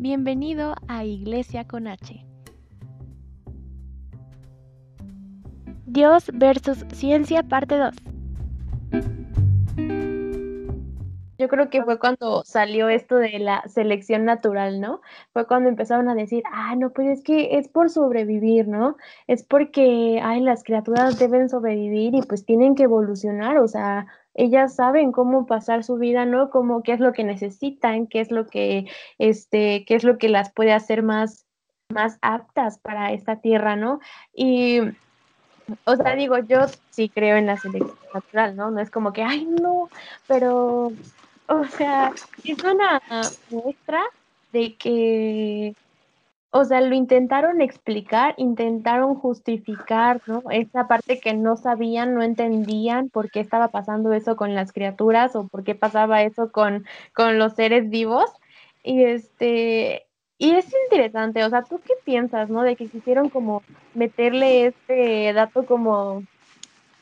Bienvenido a Iglesia con H. Dios versus Ciencia, parte 2. Yo creo que fue cuando salió esto de la selección natural, ¿no? Fue cuando empezaron a decir, ah, no, pues es que es por sobrevivir, ¿no? Es porque, ay, las criaturas deben sobrevivir y pues tienen que evolucionar, o sea, ellas saben cómo pasar su vida, ¿no? Como qué es lo que necesitan, qué es lo que, este, qué es lo que las puede hacer más, más aptas para esta tierra, ¿no? Y o sea, digo, yo sí creo en la selección natural, ¿no? No es como que, ay, no, pero o sea, es una muestra de que, o sea, lo intentaron explicar, intentaron justificar, ¿no? Esa parte que no sabían, no entendían por qué estaba pasando eso con las criaturas o por qué pasaba eso con, con los seres vivos. Y este, y es interesante, o sea, ¿tú qué piensas, no? De que quisieron como meterle este dato como,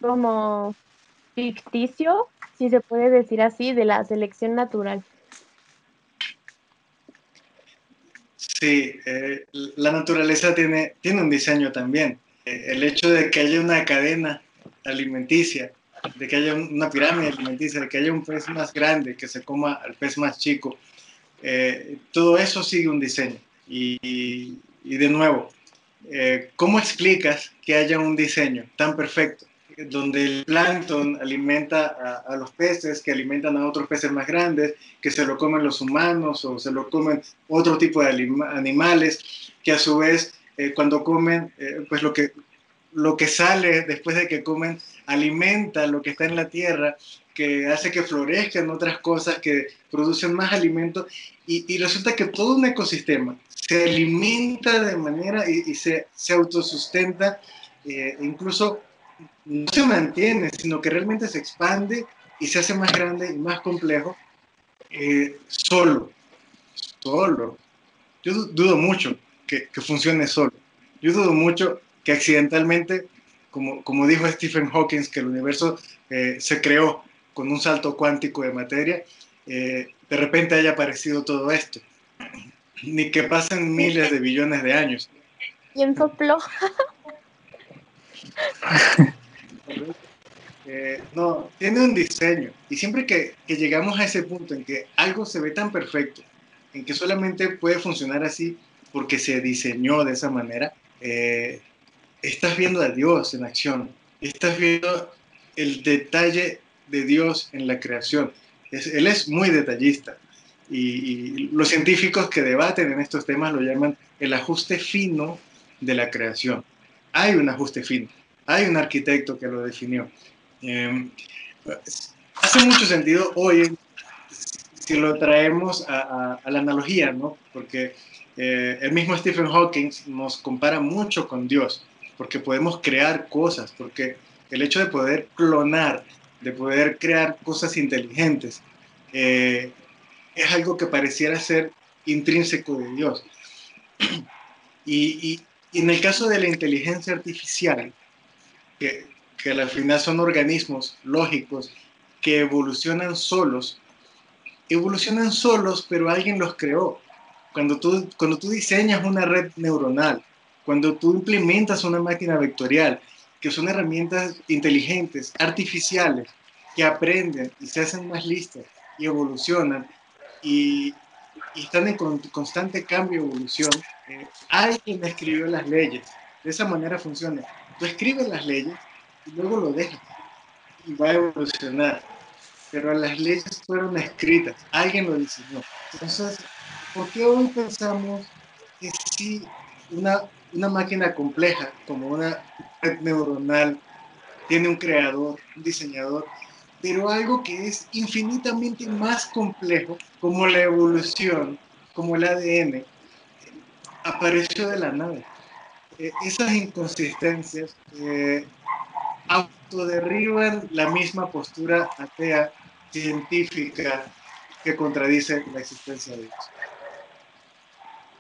como ficticio si se puede decir así, de la selección natural. Sí, eh, la naturaleza tiene, tiene un diseño también. Eh, el hecho de que haya una cadena alimenticia, de que haya una pirámide alimenticia, de que haya un pez más grande que se coma al pez más chico, eh, todo eso sigue un diseño. Y, y de nuevo, ¿cómo explicas que haya un diseño tan perfecto? Donde el plancton alimenta a, los peces, que alimentan a otros peces más grandes, que se lo comen los humanos o se lo comen otro tipo de animales, que a su vez eh, cuando comen, eh, pues lo que, lo que sale después de que comen alimenta lo que está en la tierra, que hace que florezcan otras cosas, que producen más alimento, y, resulta que todo un ecosistema se alimenta de manera y, se, se, autosustenta, eh, incluso no se mantiene, sino que realmente se expande y se hace más grande y más complejo eh, solo. Solo. Yo dudo mucho que, funcione solo. Yo dudo mucho que accidentalmente, como, como dijo Stephen Hawking, que el universo eh, se creó con un salto cuántico de materia, eh, de repente haya aparecido todo esto. Ni que pasen miles de billones de años. ¿Quién sopló? Eh, no, tiene un diseño. Y siempre que, llegamos a ese punto en que algo se ve tan perfecto, en que solamente puede funcionar así porque se diseñó de esa manera, eh, estás viendo a Dios en acción. Estás viendo el detalle de Dios en la creación. él es muy detallista. y los científicos que debaten en estos temas lo llaman el ajuste fino de la creación. Hay un ajuste fino hay un arquitecto que lo definió. Em, hace mucho sentido hoy si lo traemos a, la analogía, ¿no? Porque eh, el mismo Stephen Hawking nos compara mucho con Dios, porque podemos crear cosas, porque el hecho de poder clonar, de poder crear cosas inteligentes, eh, es algo que pareciera ser intrínseco de Dios. y, en el caso de la inteligencia artificial, que, que al final son organismos lógicos que evolucionan solos, evolucionan solos, pero alguien los creó. Cuando tú, cuando tú diseñas una red neuronal, cuando tú implementas una máquina vectorial, que son herramientas inteligentes, artificiales, que aprenden y se hacen más listas y evolucionan y, están en constante cambio y evolución, eh, alguien escribió las leyes. De esa manera funciona. Tú escribes las leyes y luego lo dejas y va a evolucionar. Pero las leyes fueron escritas, alguien lo diseñó. Entonces, ¿por qué hoy pensamos que si una, una máquina compleja como una red neuronal tiene un creador, un diseñador, pero algo que es infinitamente más complejo, como la evolución, como el ADN, apareció de la nada? Eh, esas inconsistencias eh, autoderriban la misma postura atea científica que contradice la existencia de Dios.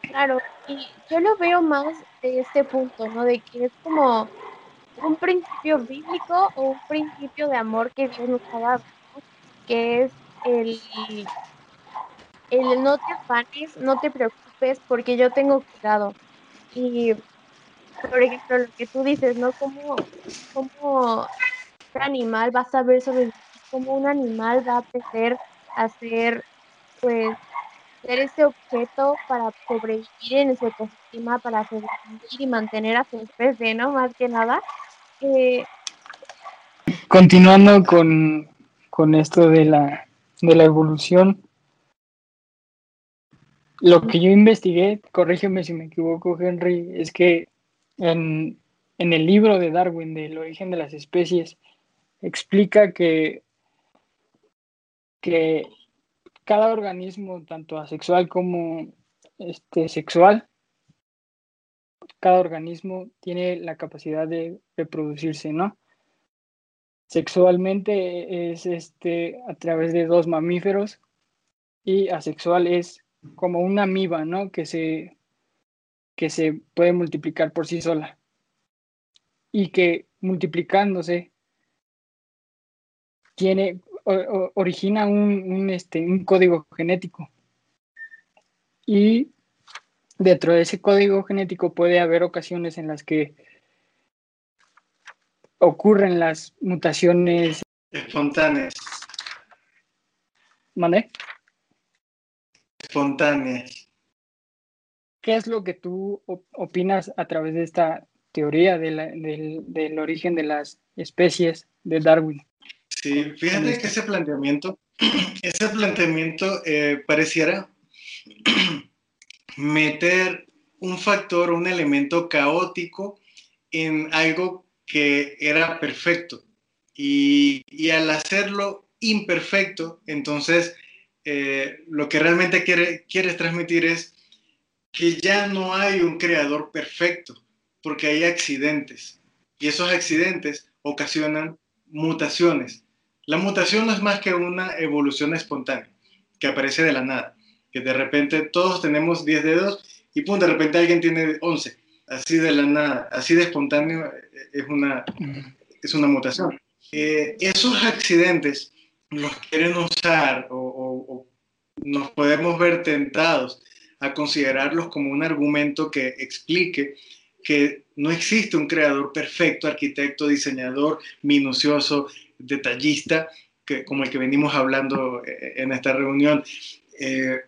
Claro, y yo lo veo más de este punto, ¿no? De que es como un principio bíblico o un principio de amor que Dios nos ha dado, que es el, el no te afanes, no te preocupes porque yo tengo cuidado. Y, por ejemplo, lo que tú dices, ¿no? ¿Cómo, cómo un animal va a saber sobrevivir? ¿Cómo un animal va a aprender a ser, pues, ser ese objeto para sobrevivir en ese ecosistema, para sobrevivir y mantener a su especie, ¿no? Más que nada. Eh, Continuando con, con esto de la, de la evolución, lo que yo investigué, corrígeme si me equivoco, Henry, es que en, en el libro de Darwin del origen de las especies explica que, que cada organismo, tanto asexual como este, sexual, cada organismo tiene la capacidad de reproducirse, ¿no? Sexualmente es este, a través de dos mamíferos y asexual es como una amiba, ¿no? Que se, que se puede multiplicar por sí sola y que multiplicándose tiene, origina un, este, un código genético. Y dentro de ese código genético puede haber ocasiones en las que ocurren las mutaciones espontáneas. ¿Mande? Espontáneas. ¿Qué es lo que tú opinas a través de esta teoría del origen de las especies de Darwin? Sí, fíjate que ese planteamiento, ese planteamiento eh, pareciera meter un factor, un elemento caótico en algo que era perfecto. Y, al hacerlo imperfecto, entonces eh, lo que realmente quiere, quieres transmitir es que ya no hay un creador perfecto, porque hay accidentes. Y esos accidentes ocasionan mutaciones. La mutación no es más que una evolución espontánea que aparece de la nada, que de repente todos tenemos 10 dedos y pum, de repente alguien tiene 11, así de la nada, así de espontáneo eh, es una, es una mutación. Eh, esos accidentes los quieren usar o, o nos podemos ver tentados a considerarlos como un argumento que explique que no existe un creador perfecto, arquitecto, diseñador, minucioso, detallista, que, como el que venimos hablando eh, en esta reunión. Eh,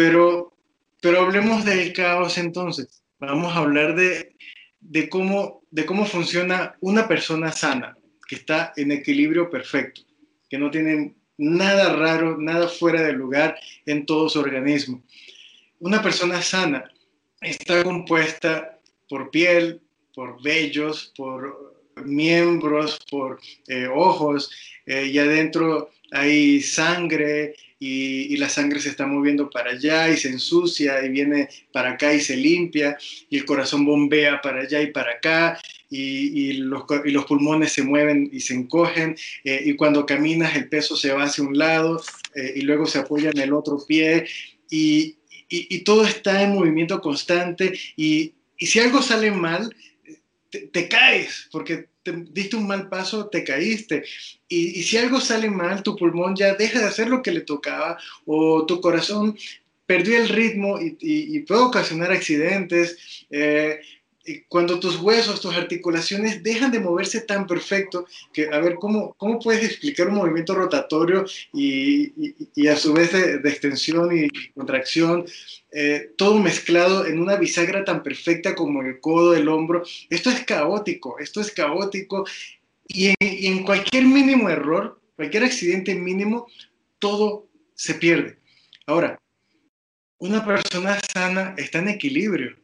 pero, pero hablemos del caos entonces. Vamos a hablar de, de, cómo, de cómo funciona una persona sana, que está en equilibrio perfecto, que no tiene nada raro, nada fuera de lugar en todo su organismo. Una persona sana está compuesta por piel, por vellos, por miembros, por eh, ojos, eh, y adentro hay sangre y, la sangre se está moviendo para allá y se ensucia y viene para acá y se limpia y el corazón bombea para allá y para acá y, los, pulmones se mueven y se encogen eh, y cuando caminas el peso se va hacia un lado y luego se apoya en el otro pie y, todo está en movimiento constante y, si algo sale mal, te, caes, porque te diste un mal paso, te caíste. Y, si algo sale mal, tu pulmón ya deja de hacer lo que le tocaba o tu corazón perdió el ritmo y, puede ocasionar accidentes. Eh, cuando tus huesos, tus articulaciones dejan de moverse tan perfecto, que a ver, ¿cómo, cómo puedes explicar un movimiento rotatorio y, a su vez de, extensión y contracción, eh, todo mezclado en una bisagra tan perfecta como el codo, el hombro? Esto es caótico, esto es caótico y en cualquier mínimo error, cualquier accidente mínimo, todo se pierde. Ahora, una persona sana está en equilibrio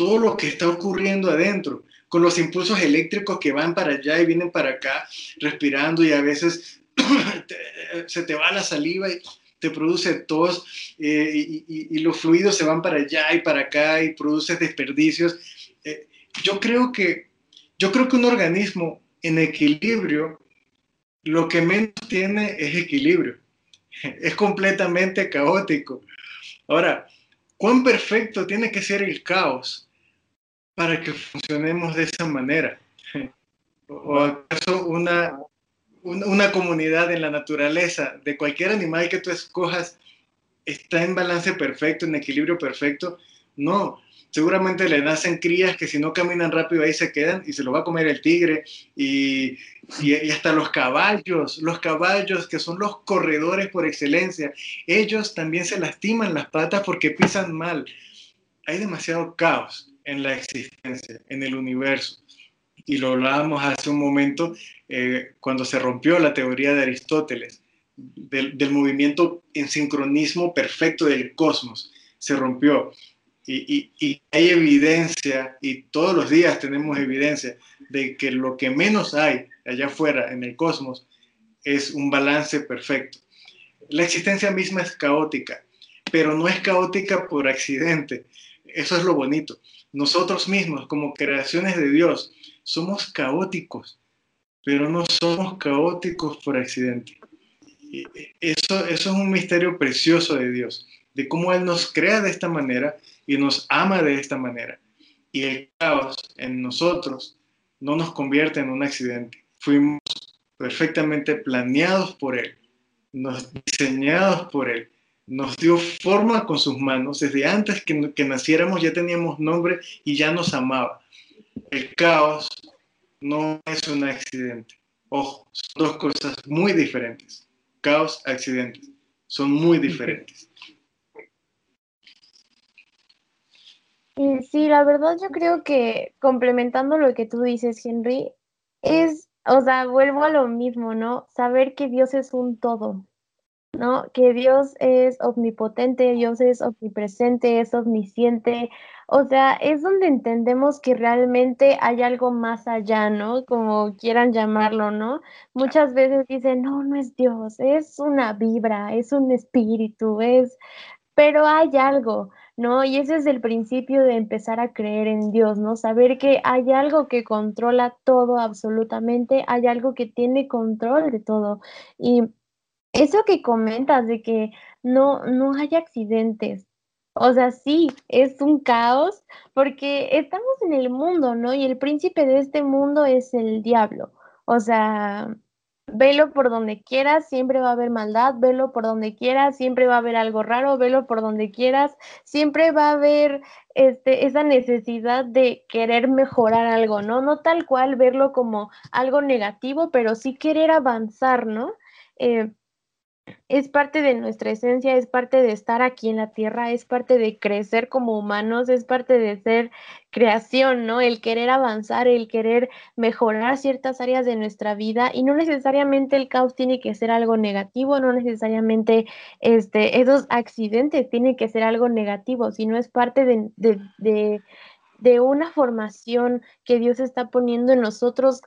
todo lo que está ocurriendo adentro, con los impulsos eléctricos que van para allá y vienen para acá, respirando y a veces se te va la saliva y te produce tos eh, y, los fluidos se van para allá y para acá y produces desperdicios. Eh, yo, creo que, yo creo que un organismo en equilibrio lo que menos tiene es equilibrio. Es completamente caótico. Ahora, ¿cuán perfecto tiene que ser el caos para que funcionemos de esa manera? ¿O acaso una, una comunidad en la naturaleza de cualquier animal que tú escojas está en balance perfecto, en equilibrio perfecto. No, seguramente le nacen crías que si no caminan rápido ahí se quedan y se lo va a comer el tigre y, y, hasta los caballos, los caballos que son los corredores por excelencia, ellos también se lastiman las patas porque pisan mal. Hay demasiado caos en la existencia, en el universo. Y lo hablábamos hace un momento eh, cuando se rompió la teoría de Aristóteles, del, del movimiento en sincronismo perfecto del cosmos. Se rompió y, hay evidencia, y todos los días tenemos evidencia, de que lo que menos hay allá afuera en el cosmos es un balance perfecto. La existencia misma es caótica, pero no es caótica por accidente. Eso es lo bonito. Nosotros mismos, como creaciones de Dios, somos caóticos, pero no somos caóticos por accidente. Eso, es un misterio precioso de Dios, de cómo Él nos crea de esta manera y nos ama de esta manera. Y el caos en nosotros no nos convierte en un accidente. Fuimos perfectamente planeados por Él, nos diseñados por Él, nos dio forma con sus manos. Desde antes que, naciéramos ya teníamos nombre y ya nos amaba. El caos no es un accidente. Ojo, son dos cosas muy diferentes. Caos, accidentes. Son muy diferentes. sí, la verdad yo creo que complementando lo que tú dices, Henry, es, o sea, vuelvo a lo mismo, ¿no? Saber que Dios es un todo, ¿no? Que Dios es omnipotente, Dios es omnipresente, es omnisciente. O sea, es donde entendemos que realmente hay algo más allá, ¿no? Como quieran llamarlo, ¿no? Muchas veces dicen, no, no es Dios, es una vibra, es un espíritu, es, pero hay algo. ¿no? Y ese es el principio de empezar a creer en Dios, ¿no? Saber que hay algo que controla todo absolutamente, hay algo que tiene control de todo. Y eso que comentas de que no, no hay accidentes, o sea, sí, es un caos porque estamos en el mundo, ¿no? Y el príncipe de este mundo es el diablo. O sea, velo por donde quieras, siempre va a haber maldad, velo por donde quieras, siempre va a haber algo raro, velo por donde quieras, siempre va a haber este, esa necesidad de querer mejorar algo, ¿no? No tal cual verlo como algo negativo, pero sí querer avanzar, ¿no? Eh, es parte de nuestra esencia, es parte de estar aquí en la tierra, es parte de crecer como humanos, es parte de ser creación, ¿no? El querer avanzar, el querer mejorar ciertas áreas de nuestra vida y no necesariamente el caos tiene que ser algo negativo, no necesariamente este, esos accidentes tienen que ser algo negativo, sino es parte de, de, de una formación que Dios está poniendo en nosotros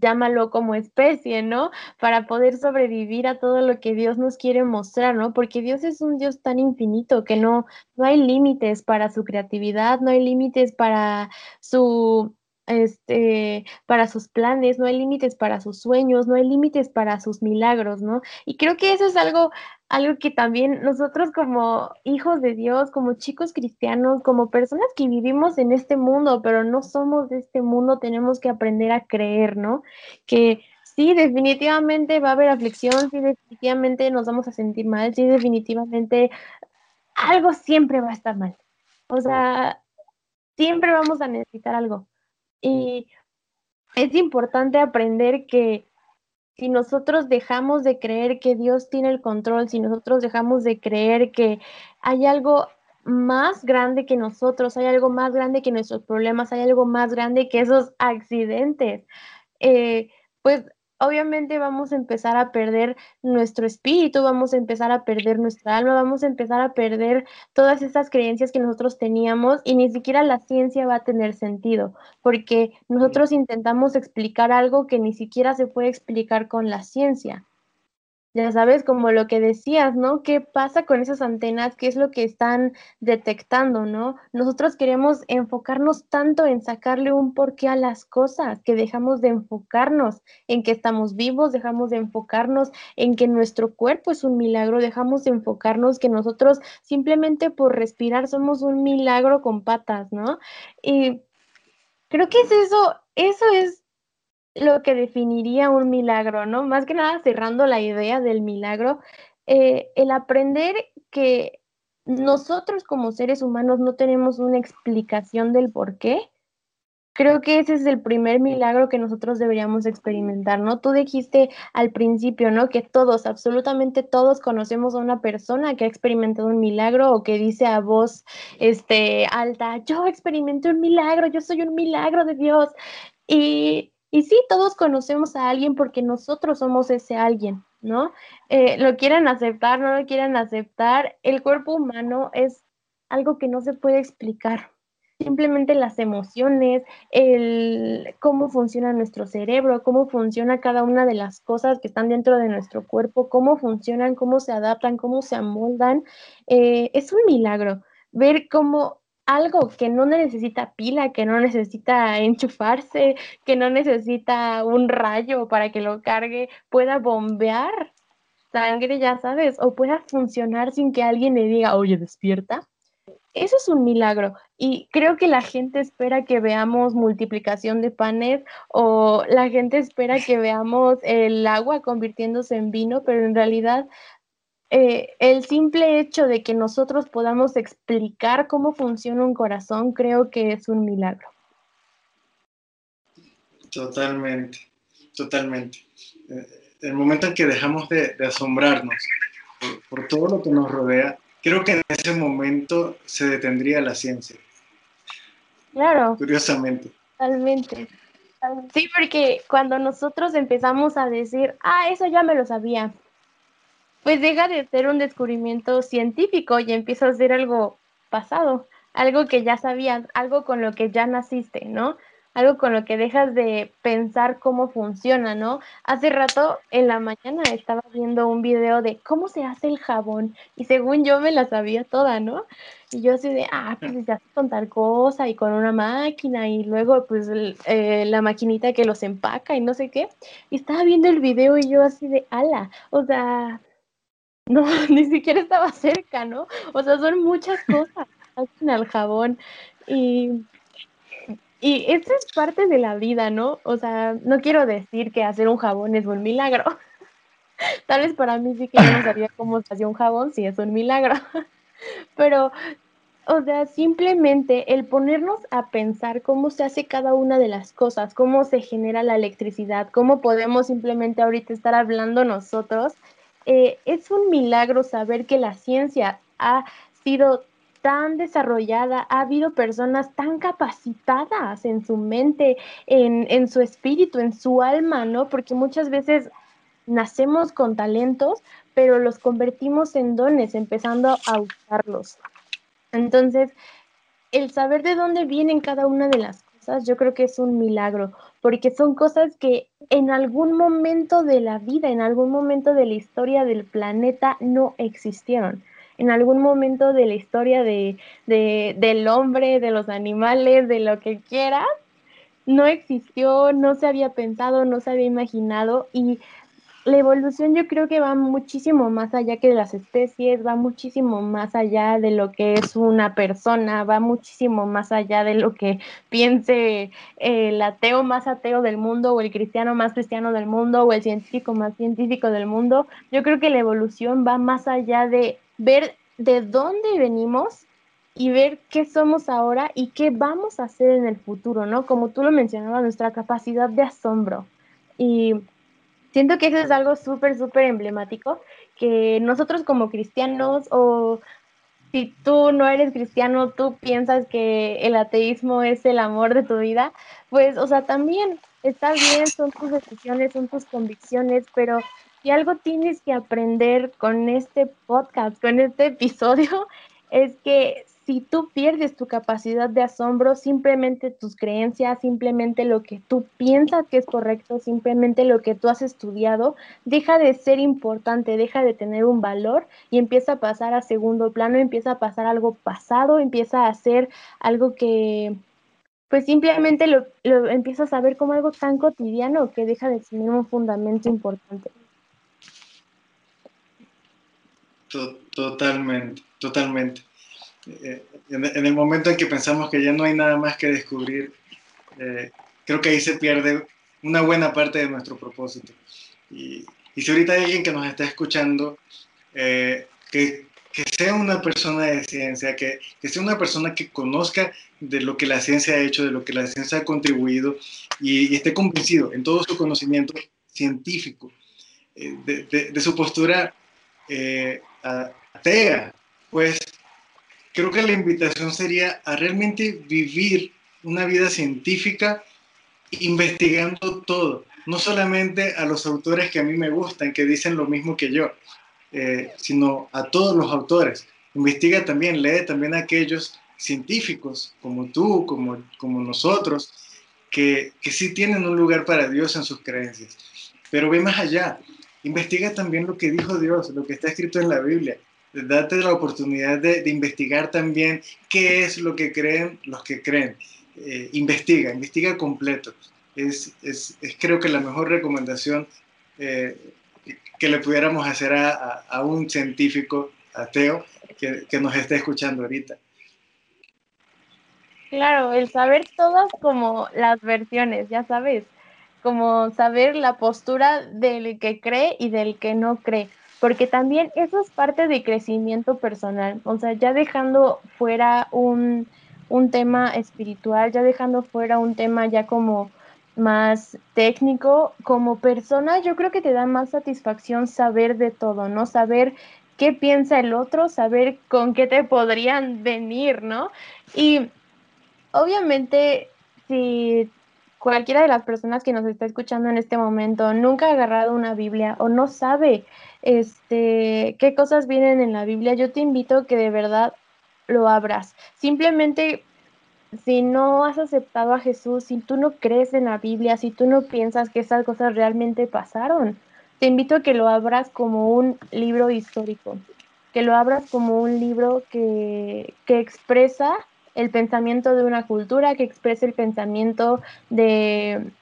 llámalo como especie, ¿no? Para poder sobrevivir a todo lo que Dios nos quiere mostrar, ¿no? Porque Dios es un Dios tan infinito que no, no hay límites para su creatividad, no hay límites para su este, para sus planes, no hay límites para sus sueños, no hay límites para sus milagros, ¿no? Y creo que eso es algo, algo que también nosotros como hijos de Dios, como chicos cristianos, como personas que vivimos en este mundo, pero no somos de este mundo, tenemos que aprender a creer, ¿no? Que sí, definitivamente va a haber aflicción, sí, definitivamente nos vamos a sentir mal, sí, definitivamente algo siempre va a estar mal. O sea, siempre vamos a necesitar algo y es importante aprender que si nosotros dejamos de creer que Dios tiene el control, si nosotros dejamos de creer que hay algo más grande que nosotros, hay algo más grande que nuestros problemas, hay algo más grande que esos accidentes, eh, pues obviamente vamos a empezar a perder nuestro espíritu, vamos a empezar a perder nuestra alma, vamos a empezar a perder todas esas creencias que nosotros teníamos y ni siquiera la ciencia va a tener sentido, porque nosotros intentamos explicar algo que ni siquiera se puede explicar con la ciencia ya sabes, como lo que decías, ¿no? ¿Qué pasa con esas antenas? ¿Qué es lo que están detectando, ¿no? Nosotros queremos enfocarnos tanto en sacarle un porqué a las cosas, que dejamos de enfocarnos en que estamos vivos, dejamos de enfocarnos en que nuestro cuerpo es un milagro, dejamos de enfocarnos que nosotros simplemente por respirar somos un milagro con patas, ¿no? Y creo que es eso, eso es lo que definiría un milagro, ¿no? Más que nada cerrando la idea del milagro, eh, el aprender que nosotros como seres humanos no tenemos una explicación del por qué, creo que ese es el primer milagro que nosotros deberíamos experimentar, ¿no? Tú dijiste al principio, ¿no? Que todos, absolutamente todos conocemos a una persona que ha experimentado un milagro o que dice a voz este, alta, yo experimenté un milagro, yo soy un milagro de Dios. Y, y sí, todos conocemos a alguien porque nosotros somos ese alguien, ¿no? Eh, lo quieren aceptar, no lo quieren aceptar. El cuerpo humano es algo que no se puede explicar. Simplemente las emociones, el cómo funciona nuestro cerebro, cómo funciona cada una de las cosas que están dentro de nuestro cuerpo, cómo funcionan, cómo se adaptan, cómo se amoldan, eh, es un milagro ver cómo algo que no necesita pila, que no necesita enchufarse, que no necesita un rayo para que lo cargue, pueda bombear sangre, ya sabes, o pueda funcionar sin que alguien le diga, oye, despierta. Eso es un milagro y creo que la gente espera que veamos multiplicación de panes o la gente espera que veamos el agua convirtiéndose en vino, pero en realidad eh, el simple hecho de que nosotros podamos explicar cómo funciona un corazón, creo que es un milagro. Totalmente, totalmente. Eh, el momento en que dejamos de, asombrarnos por, todo lo que nos rodea, creo que en ese momento se detendría la ciencia. Claro. Curiosamente. Totalmente. Sí, porque cuando nosotros empezamos a decir, ah, eso ya me lo sabía, pues deja de ser un descubrimiento científico y empieza a ser algo pasado, algo que ya sabías, algo con lo que ya naciste, ¿no? Algo con lo que dejas de pensar cómo funciona, ¿no? Hace rato en la mañana estaba viendo un video de cómo se hace el jabón y según yo me la sabía toda, ¿no? Y yo así de, ah, pues se hace con tal cosa y con una máquina y luego pues eh, la maquinita que los empaca y no sé qué. Y estaba viendo el video y yo así de, ala, o sea, no, ni siquiera estaba cerca, ¿no? O sea, son muchas cosas hacen al jabón y, y es parte de la vida, ¿no? O sea, no quiero decir que hacer un jabón es un milagro. Tal vez para mí sí que yo no sabía cómo se hacía un jabón, sí es un milagro. Pero, o sea, simplemente el ponernos a pensar cómo se hace cada una de las cosas, cómo se genera la electricidad, cómo podemos simplemente ahorita estar hablando nosotros eh, es un milagro saber que la ciencia ha sido tan desarrollada, ha habido personas tan capacitadas en su mente, en, en su espíritu, en su alma, ¿no? Porque muchas veces nacemos con talentos, pero los convertimos en dones, empezando a usarlos. Entonces, el saber de dónde vienen cada una de las cosas, yo creo que es un milagro, porque son cosas que en algún momento de la vida, en algún momento de la historia del planeta no existieron. En algún momento de la historia de, del hombre, de los animales, de lo que quieras, no existió, no se había pensado, no se había imaginado y la evolución yo creo que va muchísimo más allá que de las especies, va muchísimo más allá de lo que es una persona, va muchísimo más allá de lo que piense el ateo más ateo del mundo o el cristiano más cristiano del mundo o el científico más científico del mundo. Yo creo que la evolución va más allá de ver de dónde venimos y ver qué somos ahora y qué vamos a hacer en el futuro, ¿no? Como tú lo mencionabas, nuestra capacidad de asombro. Y Siento que eso es algo súper, súper emblemático, que nosotros como cristianos o si tú no eres cristiano, tú piensas que el ateísmo es el amor de tu vida, pues, o sea, también está bien, son tus decisiones, son tus convicciones, pero si algo tienes que aprender con este podcast, con este episodio, es que si tú pierdes tu capacidad de asombro, simplemente tus creencias, simplemente lo que tú piensas que es correcto, simplemente lo que tú has estudiado, deja de ser importante, deja de tener un valor y empieza a pasar a segundo plano, empieza a pasar algo pasado, empieza a ser algo que pues simplemente lo, lo empiezas a ver como algo tan cotidiano que deja de tener un fundamento importante. Totalmente, totalmente. Eh, en, el momento en que pensamos que ya no hay nada más que descubrir, eh, creo que ahí se pierde una buena parte de nuestro propósito. Y, y, si ahorita hay alguien que nos está escuchando eh, que, que, sea una persona de ciencia, que, que, sea una persona que conozca de lo que la ciencia ha hecho, de lo que la ciencia ha contribuido y, esté convencido en todo su conocimiento científico, eh, de, de, de, su postura eh, atea, pues creo que la invitación sería a realmente vivir una vida científica investigando todo, no solamente a los autores que a mí me gustan, que dicen lo mismo que yo, eh, sino a todos los autores. Investiga también, lee también a aquellos científicos como tú, como, como nosotros, que, que sí tienen un lugar para Dios en sus creencias. Pero ve más allá, investiga también lo que dijo Dios, lo que está escrito en la Biblia. Date la oportunidad de, de investigar también qué es lo que creen los que creen. Eh, investiga, investiga completo. Es, es, es, creo que la mejor recomendación eh, que le pudiéramos hacer a, a, a un científico ateo que, que, nos esté escuchando ahorita. Claro, el saber todas como las versiones, ya sabes, como saber la postura del que cree y del que no cree, porque también eso es parte de crecimiento personal, o sea, ya dejando fuera un, un tema espiritual, ya dejando fuera un tema ya como más técnico, como persona, yo creo que te da más satisfacción saber de todo, ¿no? Saber qué piensa el otro, saber con qué te podrían venir, ¿no? Y obviamente, si cualquiera de las personas que nos está escuchando en este momento nunca ha agarrado una Biblia o no sabe este qué cosas vienen en la Biblia, yo te invito que de verdad lo abras. Simplemente, si no has aceptado a Jesús, si tú no crees en la Biblia, si tú no piensas que esas cosas realmente pasaron, te invito a que lo abras como un libro histórico, que lo abras como un libro que, que expresa el pensamiento de una cultura, que expresa el pensamiento de,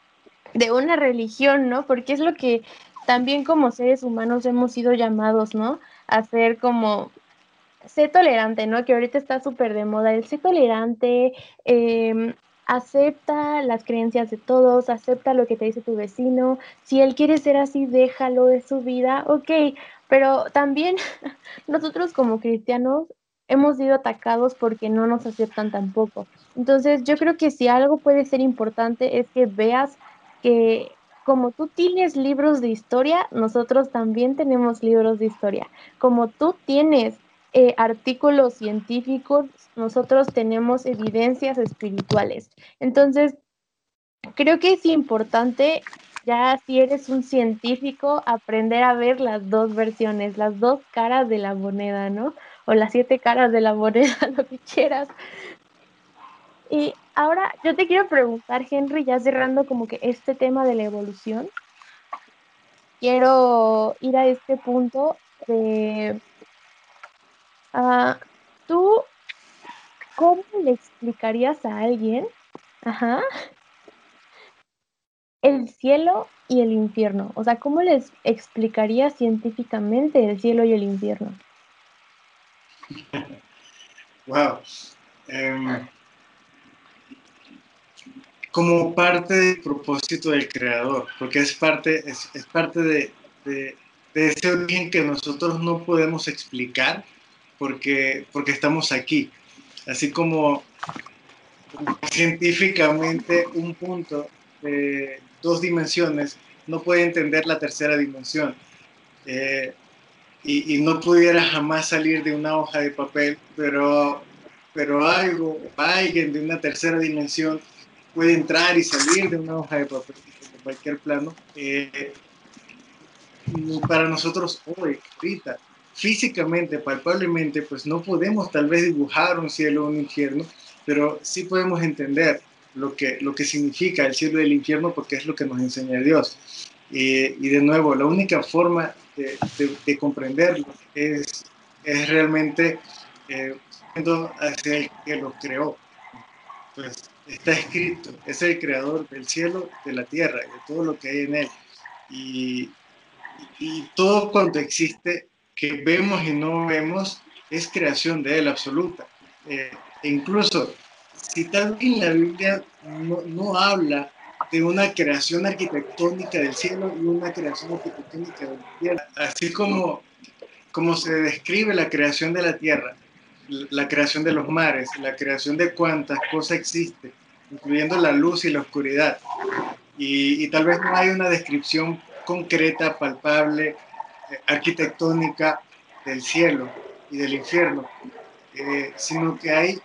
de una religión, ¿no? Porque es lo que también como seres humanos hemos sido llamados, ¿no? A ser como sé tolerante, ¿no? Que ahorita está súper de moda el sé tolerante, eh, acepta las creencias de todos, acepta lo que te dice tu vecino, si él quiere ser así, déjalo de su vida, ok, pero también nosotros como cristianos hemos sido atacados porque no nos aceptan tampoco. Entonces yo creo que si algo puede ser importante es que veas que como tú tienes libros de historia, nosotros también tenemos libros de historia. Como tú tienes eh, artículos científicos, nosotros tenemos evidencias espirituales. Entonces, creo que es importante, ya si eres un científico, aprender a ver las dos versiones, las dos caras de la moneda, ¿no? O las siete caras de la moneda, lo que quieras. Y ahora yo te quiero preguntar, Henry, ya cerrando como que este tema de la evolución, quiero ir a este punto de Uh, ¿Tú cómo le explicarías a alguien ajá, el cielo y el infierno? O sea, ¿cómo les explicarías científicamente el cielo y el infierno? Wow. Um, como parte del propósito del creador, porque es parte, es, parte de, de, de ese origen que nosotros no podemos explicar, porque, porque estamos aquí. Así como científicamente un punto de dos dimensiones no puede entender la tercera dimensión. Eh, y, y, no pudiera jamás salir de una hoja de papel, pero, pero algo, alguien de una tercera dimensión puede entrar y salir de una hoja de papel de cualquier plano. Eh, para nosotros hoy, ahorita, físicamente, palpablemente, pues no podemos tal vez dibujar un cielo o un infierno, pero sí podemos entender lo que, lo que significa el cielo y el infierno porque es lo que nos enseña Dios. Eh, y de nuevo, la única forma de, de, de comprenderlo es, es realmente eh, hacia el que lo creó. Pues está escrito, es el creador del cielo, de la tierra, de todo lo que hay en él. Y, y todo cuanto existe que vemos y no vemos es creación de Él absoluta. Eh, e incluso, si vez la Biblia no, no, habla de una creación arquitectónica del cielo y una creación arquitectónica de la tierra, así como como se describe la creación de la tierra, la creación de los mares, la creación de cuantas cosas existen, incluyendo la luz y la oscuridad. Y, tal vez no hay una descripción concreta, palpable, eh, arquitectónica del cielo y del infierno, eh, sino que hay,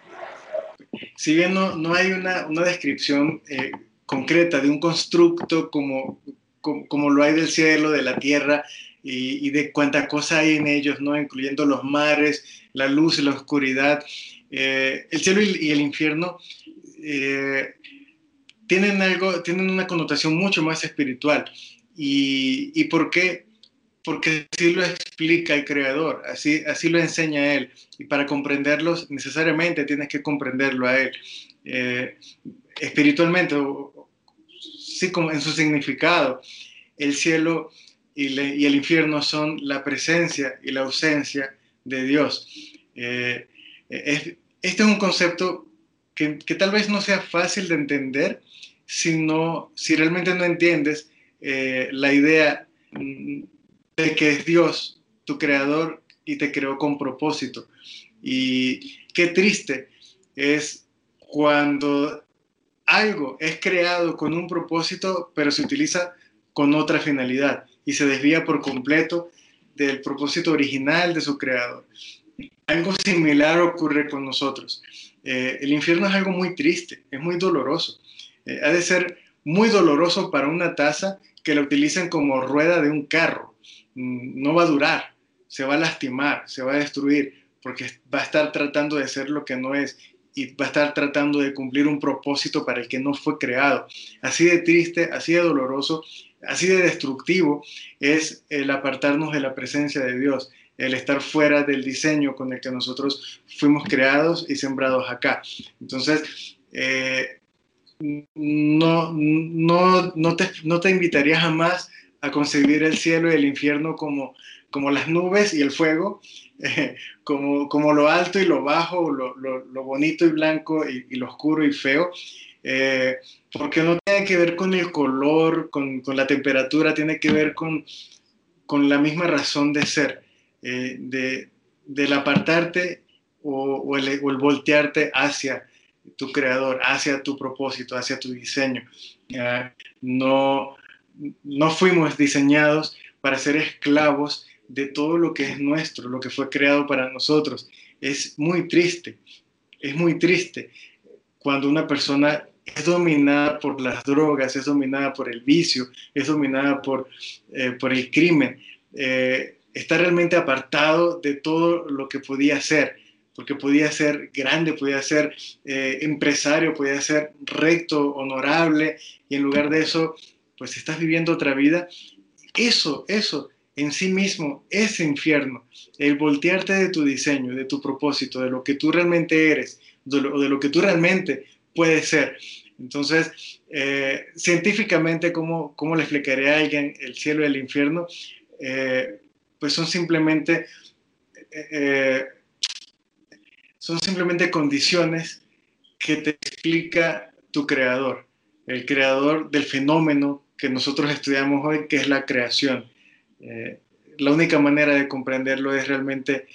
si bien no, no hay una, una descripción eh, concreta de un constructo como, como, lo hay del cielo, de la tierra, y, de cuánta cosa hay en ellos, ¿no? incluyendo los mares, la luz y la oscuridad. Eh, el cielo y, el infierno eh, tienen, algo, tienen una connotación mucho más espiritual. ¿Y, y por qué? Porque así lo explica el Creador, así, así lo enseña Él. Y para comprenderlos, necesariamente tienes que comprenderlo a Él. Eh, espiritualmente, sí, como en su significado. El cielo y, el infierno son la presencia y la ausencia de Dios. Eh, este es un concepto que, tal vez no sea fácil de entender si, si realmente no entiendes eh, la idea de que es Dios, tu creador, y te creó con propósito. Y qué triste es cuando algo es creado con un propósito, pero se utiliza con otra finalidad y se desvía por completo del propósito original de su creador. Algo similar ocurre con nosotros. Eh, el infierno es algo muy triste, es muy doloroso. Eh, ha de ser muy doloroso para una taza que la utilizan como rueda de un carro. Mm, no va a durar, se va a lastimar, se va a destruir, porque va a estar tratando de ser lo que no es y va a estar tratando de cumplir un propósito para el que no fue creado. Así de triste, así de doloroso así de destructivo es el apartarnos de la presencia de Dios, el estar fuera del diseño con el que nosotros fuimos creados y sembrados acá. Entonces, eh, no, no, no, te, no te invitaría jamás a concebir el cielo y el infierno como, como las nubes y el fuego, como, como lo alto y lo bajo, lo, lo, bonito y blanco y, y, lo oscuro y feo, eh, porque no tiene que ver con el color, con, con la temperatura, tiene que ver con, con, la misma razón de ser, eh, de, del apartarte o, o, el, o, el, voltearte hacia tu creador, hacia tu propósito, hacia tu diseño. no, no fuimos diseñados para ser esclavos de todo lo que es nuestro, lo que fue creado para nosotros. Es muy triste, es muy triste cuando una persona es dominada por las drogas, es dominada por el vicio, es dominada por, eh, por el crimen, eh, está realmente apartado de todo lo que podía ser, porque podía ser grande, podía ser eh, empresario, podía ser recto, honorable, y en lugar de eso, pues estás viviendo otra vida. Eso, eso en sí mismo es infierno, el voltearte de tu diseño, de tu propósito, de lo que tú realmente eres, de lo, de lo que tú realmente puede ser. Entonces, eh, científicamente, ¿cómo, ¿cómo, le explicaré a alguien el cielo y el infierno? Eh, pues son simplemente, eh, son simplemente condiciones que te explica tu creador, el creador del fenómeno que nosotros estudiamos hoy, que es la creación. La única manera de comprenderlo es realmente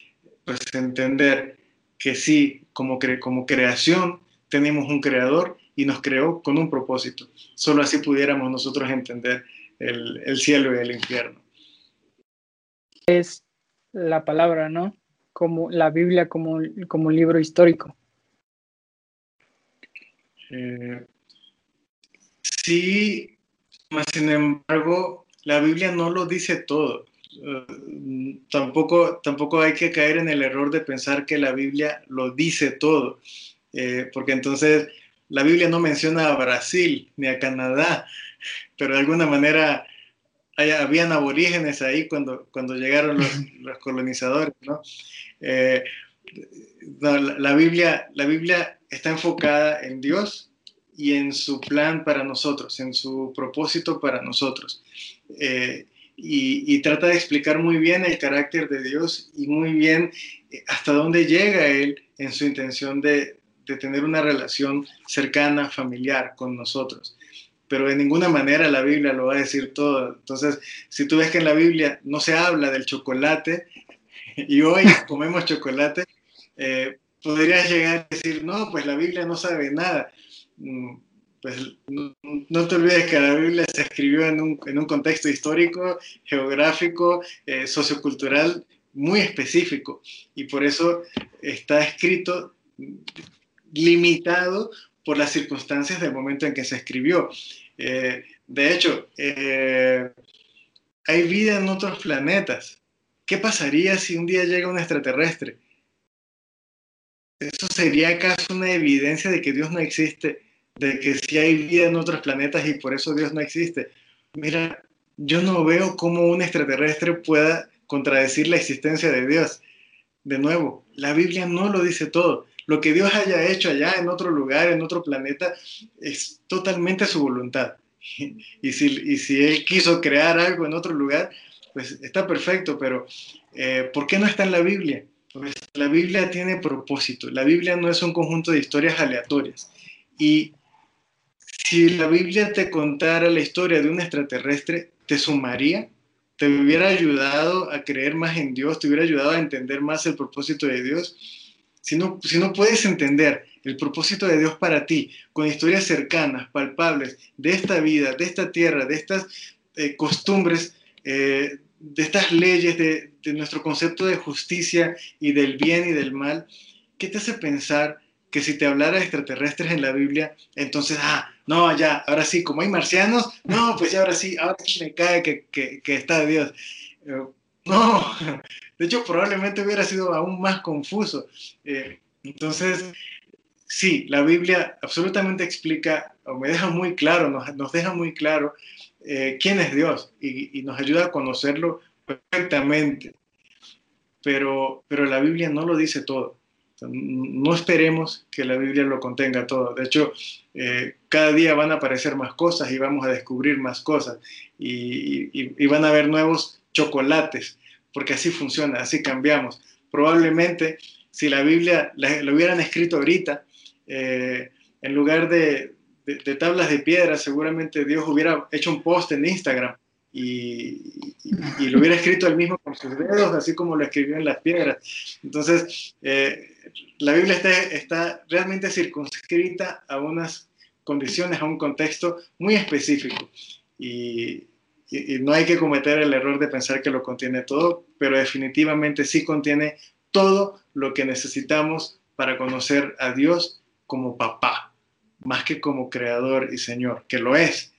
pues, entender que sí, como, como creación, tenemos un creador y nos creó con un propósito. Solo así pudiéramos nosotros entender el, cielo y el infierno. Es la palabra, ¿no? Como la Biblia como, como libro histórico. Eh, sí, más sin embargo, la Biblia no lo dice todo. Eh, tampoco, tampoco hay que caer en el error de pensar que la Biblia lo dice todo. Eh, porque entonces la Biblia no menciona a Brasil ni a Canadá, pero de alguna manera habían aborígenes ahí cuando, cuando llegaron los, colonizadores, ¿no? Eh, la, Biblia, la Biblia está enfocada en Dios y en su plan para nosotros, en su propósito para nosotros. Eh, y, trata de explicar muy bien el carácter de Dios y muy bien hasta dónde llega Él en su intención de, tener una relación cercana, familiar con nosotros. Pero de ninguna manera la Biblia lo va a decir todo. Entonces, si tú ves que en la Biblia no se habla del chocolate, y hoy comemos chocolate, eh, podrías llegar a decir, no, pues la Biblia no sabe nada. Pues no, te olvides que la Biblia se escribió en un, en un contexto histórico, geográfico, eh, sociocultural muy específico y por eso está escrito limitado por las circunstancias del momento en que se escribió. Eh, de hecho, eh, hay vida en otros planetas. ¿Qué pasaría si un día llega un extraterrestre? ¿Eso sería acaso una evidencia de que Dios no existe? De que si hay vida en otros planetas y por eso Dios no existe. Mira, yo no veo cómo un extraterrestre pueda contradecir la existencia de Dios. De nuevo, la Biblia no lo dice todo. Lo que Dios haya hecho allá en otro lugar, en otro planeta, es totalmente su voluntad. Y si, y si Él quiso crear algo en otro lugar, pues está perfecto, pero eh, ¿por qué no está en la Biblia? Pues la Biblia tiene propósito. La Biblia no es un conjunto de historias aleatorias. Y si la Biblia te contara la historia de un extraterrestre, ¿te sumaría? ¿Te hubiera ayudado a creer más en Dios? ¿Te hubiera ayudado a entender más el propósito de Dios? Si no, si no puedes entender el propósito de Dios para ti, con historias cercanas, palpables, de esta vida, de esta tierra, de estas eh, costumbres, eh, de estas leyes, de, de, nuestro concepto de justicia y del bien y del mal, ¿qué te hace pensar que si te hablara de extraterrestres en la Biblia, entonces, ah, no, ya, ahora sí, como hay marcianos, no, pues ya ahora sí, ahora sí me cae que, que, está Dios. Eh, no, de hecho probablemente hubiera sido aún más confuso. Eh, entonces, sí, la Biblia absolutamente explica, o me deja muy claro, nos, deja muy claro eh, quién es Dios y, y, nos ayuda a conocerlo perfectamente. Pero, pero la Biblia no lo dice todo. No esperemos que la Biblia lo contenga todo. De hecho, eh, cada día van a aparecer más cosas y vamos a descubrir más cosas. Y, van a haber nuevos chocolates, porque así funciona, así cambiamos. Probablemente si la Biblia la, la hubieran escrito ahorita, eh, en lugar de, tablas de piedra, seguramente Dios hubiera hecho un post en Instagram y, lo hubiera escrito él mismo con sus dedos, así como lo escribió en las piedras. Entonces, eh, la Biblia está, realmente circunscrita a unas condiciones, a un contexto muy específico. Y, no hay que cometer el error de pensar que lo contiene todo, pero definitivamente sí contiene todo lo que necesitamos para conocer a Dios como papá, más que como creador y Señor, que lo es,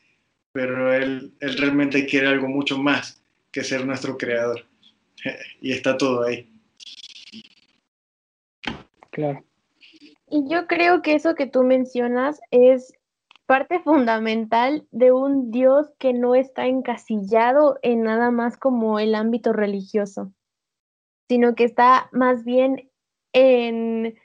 pero él realmente quiere algo mucho más que ser nuestro creador. Y está todo ahí. Claro. Y yo creo que eso que tú mencionas es parte fundamental de un Dios que no está encasillado en nada más como el ámbito religioso, sino que está más bien en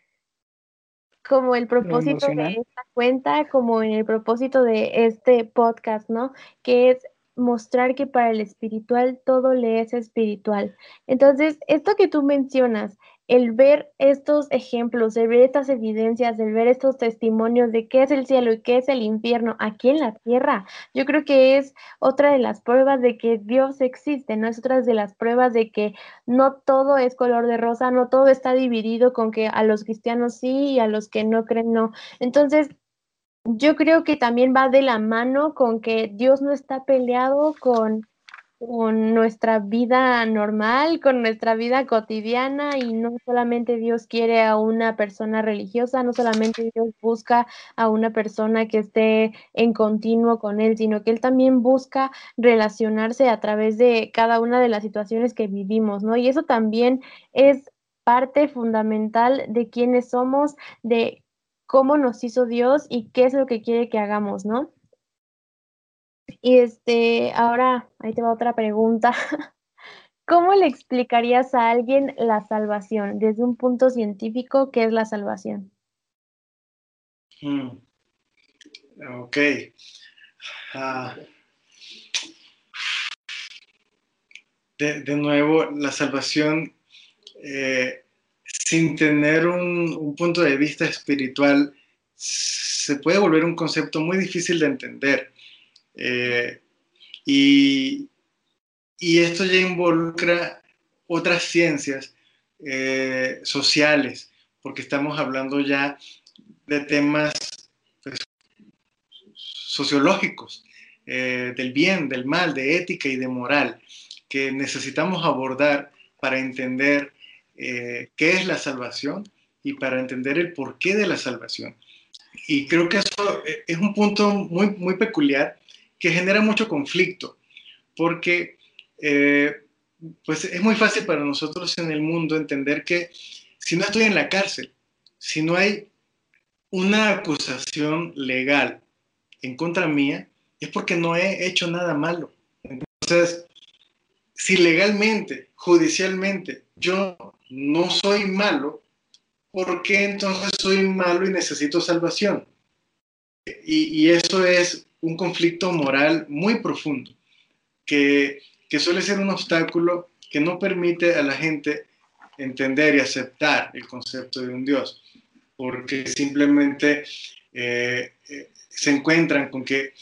como el propósito de esta cuenta, como en el propósito de este podcast, ¿no? Que es mostrar que para el espiritual todo le es espiritual. Entonces, esto que tú mencionas, el ver estos ejemplos, el ver estas evidencias, el ver estos testimonios de qué es el cielo y qué es el infierno aquí en la tierra, yo creo que es otra de las pruebas de que Dios existe, ¿no? Es otra de las pruebas de que no todo es color de rosa, no todo está dividido con que a los cristianos sí y a los que no creen no. Entonces, yo creo que también va de la mano con que Dios no está peleado con con nuestra vida normal, con nuestra vida cotidiana y no solamente Dios quiere a una persona religiosa, no solamente Dios busca a una persona que esté en continuo con Él, sino que Él también busca relacionarse a través de cada una de las situaciones que vivimos, ¿no? Y eso también es parte fundamental de quiénes somos, de cómo nos hizo Dios y qué es lo que quiere que hagamos, ¿no? Y este, ahora ahí te va otra pregunta. ¿Cómo le explicarías a alguien la salvación desde un punto científico? ¿Qué es la salvación? Hmm. Ok. Uh, de, de, nuevo, la salvación, eh, sin tener un, un punto de vista espiritual, se puede volver un concepto muy difícil de entender. Eh, y, y, esto ya involucra otras ciencias, eh, sociales, porque estamos hablando ya de temas pues, sociológicos, eh, del bien, del mal, de ética y de moral, que necesitamos abordar para entender eh, qué es la salvación y para entender el porqué de la salvación. Y creo que eso es un punto muy, muy peculiar que genera mucho conflicto, porque pues es muy fácil para nosotros en el mundo entender que si no estoy en la cárcel, si no hay una acusación legal en contra mía, es porque no he hecho nada malo. Entonces, si legalmente, judicialmente, yo no soy malo, ¿por qué entonces soy malo y necesito salvación? Y eso es un conflicto moral muy profundo, que que suele ser un obstáculo que no permite a la gente entender y aceptar el concepto de un Dios, porque simplemente eh, eh, se encuentran con que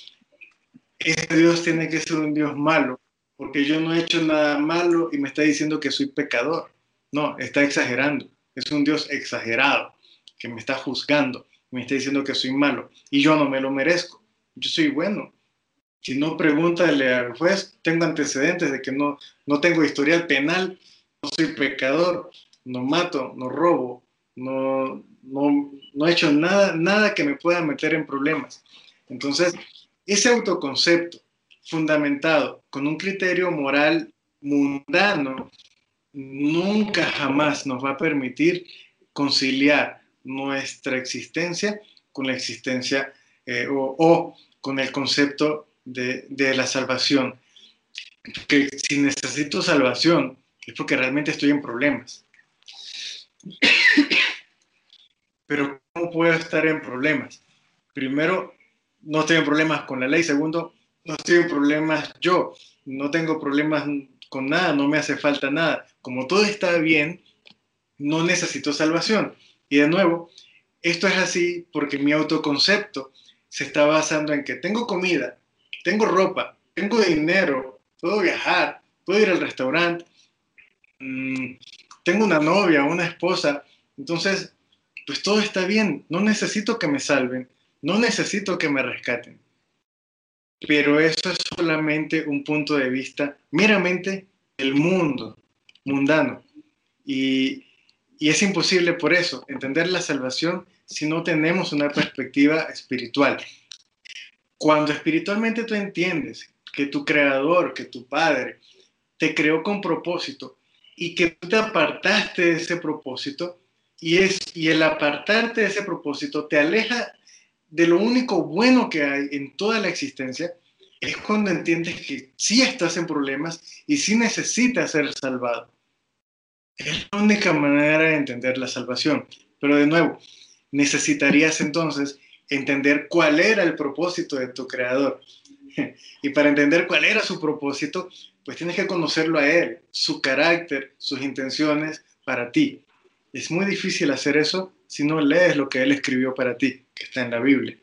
este Dios tiene que ser un Dios malo, porque yo no he hecho nada malo y me está diciendo que soy pecador. No, está exagerando. Es un Dios exagerado, que me está juzgando, me está diciendo que soy malo y yo no me lo merezco. Yo soy bueno, si no, pregúntale al juez, tengo antecedentes de que no, no tengo historial penal, no soy pecador, no mato, no robo, no, no, no he hecho nada, nada que me pueda meter en problemas. Entonces, ese autoconcepto fundamentado con un criterio moral mundano nunca jamás nos va a permitir conciliar nuestra existencia con la existencia eh, o, o, con el concepto de, la salvación. Que si necesito salvación es porque realmente estoy en problemas. Pero ¿cómo puedo estar en problemas? Primero, no estoy en problemas con la ley. Segundo, no estoy en problemas yo. No tengo problemas con nada, no me hace falta nada. Como todo está bien, no necesito salvación. Y de nuevo, esto es así porque mi autoconcepto se está basando en que tengo comida, tengo ropa, tengo dinero, puedo viajar, puedo ir al restaurante, mm, tengo una novia, una esposa, entonces, pues todo está bien, no necesito que me salven, no necesito que me rescaten. Pero eso es solamente un punto de vista meramente del mundo, mundano. Y, y es imposible por eso entender la salvación si no tenemos una perspectiva espiritual. Cuando espiritualmente tú entiendes que tu creador, que tu padre, te creó con propósito y que tú te apartaste de ese propósito y, es, y el apartarte de ese propósito te aleja de lo único bueno que hay en toda la existencia, es cuando entiendes que sí estás en problemas y sí necesitas ser salvado. Es la única manera de entender la salvación. Pero de nuevo, necesitarías entonces entender cuál era el propósito de tu creador. Y para entender cuál era su propósito, pues tienes que conocerlo a él, su carácter, sus intenciones para ti. Es muy difícil hacer eso si no lees lo que él escribió para ti, que está en la Biblia.